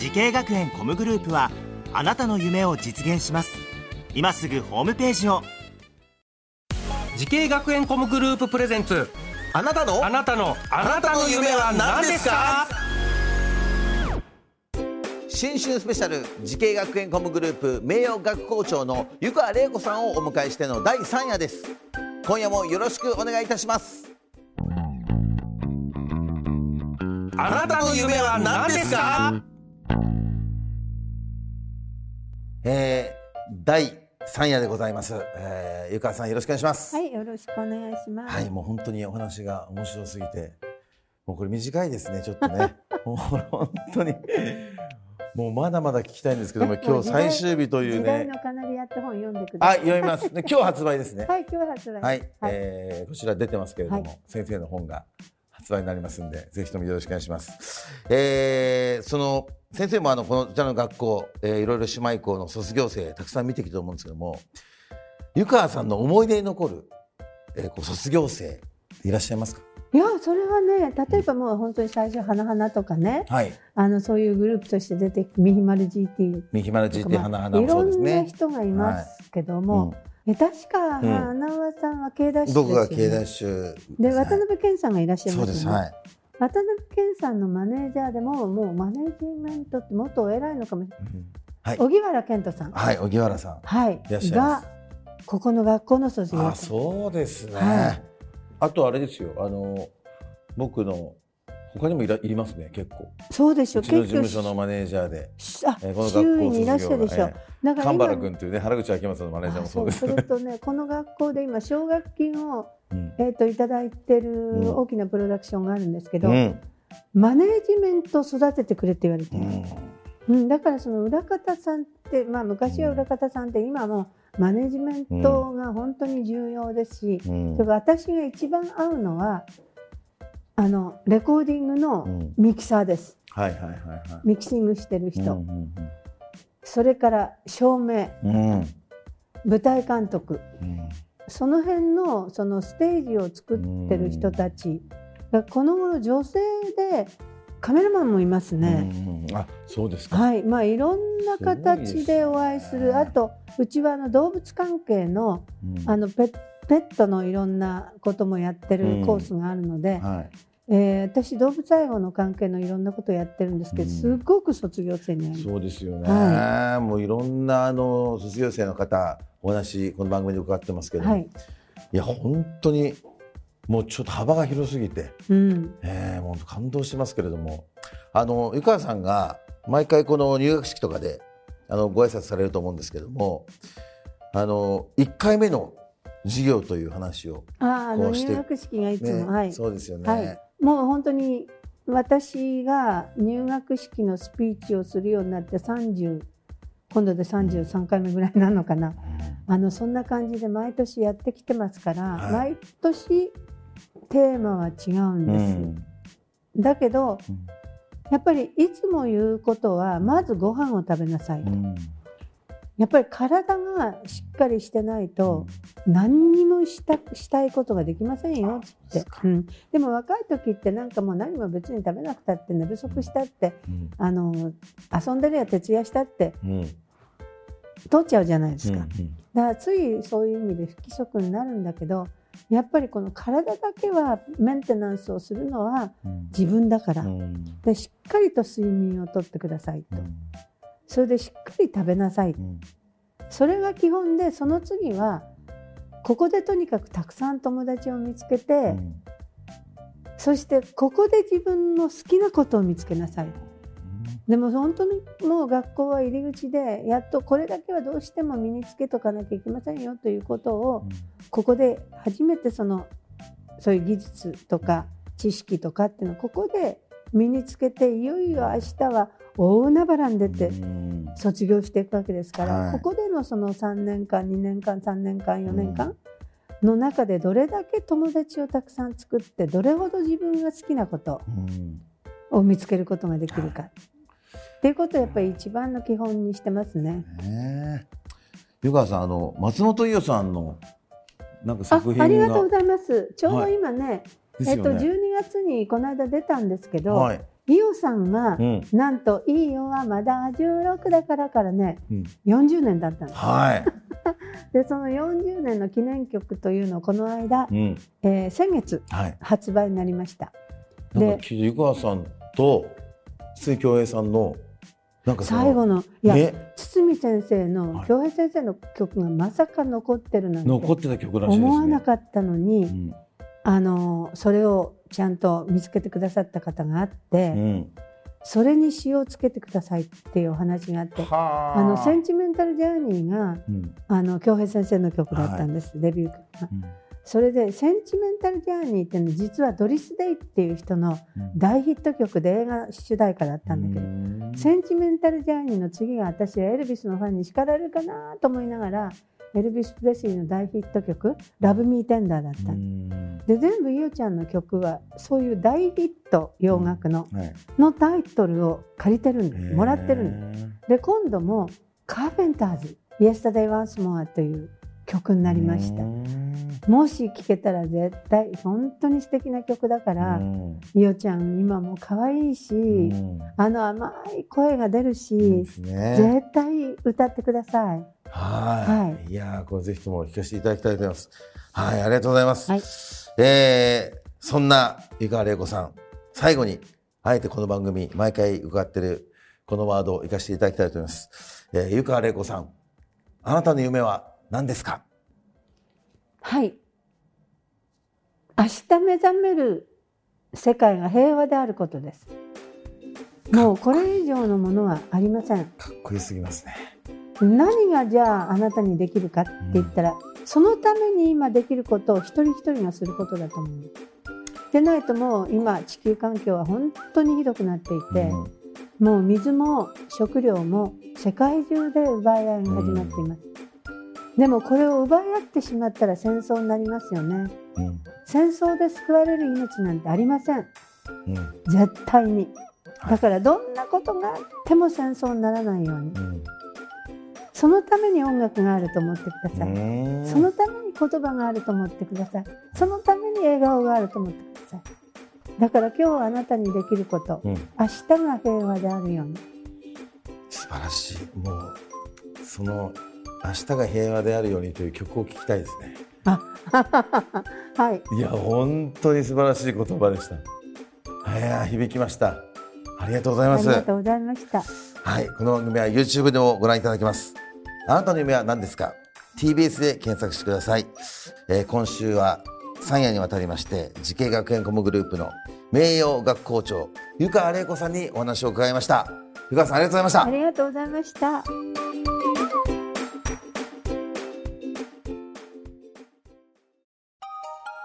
滋慶学園 COMグループはあなたの夢を実現します。今すぐホームページを。滋慶学園 COMグループプレゼンツ。あなたの？あなたの。あなたの夢は何ですか？新春スペシャル滋慶学園 COMグループ名誉学校長の湯川れい子さんをお迎えしての第3夜です。今夜もよろしくお願いいたします。あなたの夢は何ですか？えー、第3夜でございます、えー、湯川さんよろしくお願いしますはい、よろしくお願いします。はい、もう本当にお話が面白すぎて、もうこれ短いですね、ちょっとね。もう本当に。もうまだまだ聞きたいんですけども、今日最終日というね時代の。カナリアって本読んでくだあ、さい。読みます。ね、今日発売ですね。はい、今日発売。はい、えーこちら出てますけれども、はい先生の本が発売になりますんで、ぜひともよろしくお願いします。えーその先生もあのこのこちらの学校、えーいろいろ姉妹校の卒業生たくさん見てきたと思うんですけども、湯川さんの思い出に残る、えーこう卒業生いらっしゃいますか？いや、それはね、例えばもう本当に最初、花々とかね、はい。あの、そういうグループとして出てきミヒマル GT ミヒマルとか GT 花々いろもそうですね。んな人がいますけども、え確か、うん花輪さんは K ダッシュね。僕が K ダッシュで、渡辺謙さんがいらっしゃいそうです。はい。渡辺謙さんのマネージャーでも、もうマネジメントってもっと偉いのかもしれない。はい荻原健人さん。はい、荻原さん。はい。いらっしゃいますが、ここの学校の卒業あ、生。そうですね。はいあとあれですよ。あの僕の他にもいらいますね。結構。そうでしょうちの事務所のマネージャーで、あ、えーこの学校周囲にいらっしゃるでしょ。卒業がだから神原今君というね原口秋元のマネージャーもそうですあそれとね、この学校で今奨学金をうんえっ、といただいてんる大きなプロダクションがあるんですけど、うんマネージメントを育ててくれって言われてる。うんうん、だからその裏方さんって、まあ昔は裏方さんって今もマネジメントが本当に重要ですし、うんそれから私が一番合うのはあのレコーディングのうん。ミキサーです。はいはいはいはい。ミキシングしてる人、うんそれから照明、うん。うん舞台監督、うん。その辺のそのステージを作ってる人たち。がこの頃女性でカメラマンもいますね。うんうんあそうですか。はい、まあいろんな形でお会いする。すねあとうちはあの動物関係のうん。あのペペットのいろんなこともやってうん。るコースがあるので、はい。えー私動物愛護の関係のいろんなことをやってるんですけど、うん。すごく卒業生に。そうですよね。はもういろんなあの卒業生の方お話この番組で伺ってますけど、、はい。い、や本当にもうちょっと幅が広すぎて、うん、えー、もう感動してますけれども、あの湯川さんが毎回この入学式とかであのご挨拶されると思うんですけども、あの一回目の授業という話をこうして入学式がいつね、も、はい、そうですよね。はい、もう本当に私が入学式のスピーチをするようになって30今度で33回目ぐらいなのかな、あのそんな感じで毎年やってきてますから、はい。毎年テーマは違うんうです、ん。だけどうん。やっぱりいつも言うことはまずご飯を食べなさい、うんやっぱり体がしっかりしてないと何にもしたしたいことができませんよって。そうん、でも若い時ってなんかもう何も別に食べなくたって寝不足したってうん。あの遊んでるや徹夜したってうん。取っちゃうじゃないですか、うんだからついそういう意味で不規則になるんだけどやっぱりこの体だけはメンテナンスをするのはうん。自分だから、うん。でしっかりと睡眠をとってくださいと、それでしっかり食べなさい、うん。それが基本でその次はここでとにかくたくさん友達を見つけて、うん。そしてここで自分の好きなことを見つけなさい。でも本当にもう学校は入り口でやっとこれだけはどうしても身につけとかなきゃいけませんよということをここで初めてそのそういう技術とか知識とかっていうのをここで身につけていよいよ明日は大海原に出てうん卒業していくわけですから、はいここでのその3年間2年間3年間4年間の中でどれだけ友達をたくさん作ってどれほど自分が好きなことうんを見つけることができるかっていうことをやっぱり一番の基本にしてますね。ねえ湯川さんあの松本伊代さんのなんかあ作品がありがとうございます。ちょうどはい今ね、ですよえっと12ね。月にこの間出たんですけど、はい。伊代さんが、うんなんと「いいよはまだ16だから」からねうん40年だったんですはい。でその40年の記念曲というのをこの間、うん。えー先月はい。発売になりましたなんか湯川さんと筒井京平さんのなんか最後のいや、ね堤先生のはい京平先生の曲がまさか残ってるなんて残ってた曲らしいですね。思わなかったのに、うんあのそれをちゃんと見つけてくださった方があって、うん。それに詞をつけてくださいっていうお話があってはあ。のセンチメンタルジャーニーがうん。あの京平先生の曲だったんです、デビュー曲が。うん。それで「センチメンタル・ジャーニー」っていうのは実はドリス・デイっていう人のうん。大ヒット曲で映画主題歌だったんだけど、うん。センチメンタル・ジャーニーの次が私はエルビスのファンに叱られるかなと思いながらエルビス・プレスリーの大ヒット曲「ラブ・ミー・テンダー」だった。で全部ゆうちゃんの曲はそういう大ヒット洋楽の,、はい。のタイトルを借りてるんです。もらってるんです。で今度もカーペンターズ「Yesterday Once More」という曲になりましたもし聴けたら絶対本当に素敵な曲だから、うんいおちゃん今も可愛いし、うんあの甘い声が出るし、ね。絶対歌ってください。はい。、はいやーこれぜひとも聞かせていただきたいと思います。はい、ありがとうございます。はいえーそんな湯川玲子さん、最後に、あえてこの番組、毎回伺ってるこのワードを生かしていただきたいと思います。えー湯川玲子さん、あなたの夢は何ですか？はい。明日目覚める世界が平和であることです。もうこれ以上のものはありません。かっこよすぎますね。何がじゃああなたにできるかって言ったら、そのために今できることを一人一人がすることだと思う。でないともう今地球環境は本当にひどくなっていて、うんもう水も食料も世界中で奪い合いが始まっています。でもこれを奪い合ってしまったら戦争になりますよね。うん戦争で救われる命なんてありません。うん絶対に。はいだからどんなことがあっても戦争にならないように。うんそのために音楽があると思ってください。うんそのために言葉があると思ってください。そのために笑顔があると思ってください。だから今日あなたにできること、うん明日が平和であるように。素晴らしい。もう、その、明日が平和であるようにという曲を聴きたいですね。はい。いや、本当に素晴らしい言葉でした。いや、響きました。ありがとうございます。ありがとうございました。はい、この番組は YouTube でもご覧いただけます。あなたの夢は何ですか ?TBS で検索してください。えー今週は3夜にわたりまして、滋慶学園 COMグループの名誉学校長、湯川れい子さんにお話を伺いました。湯川さんありがとうございましたあ。りがとうございました。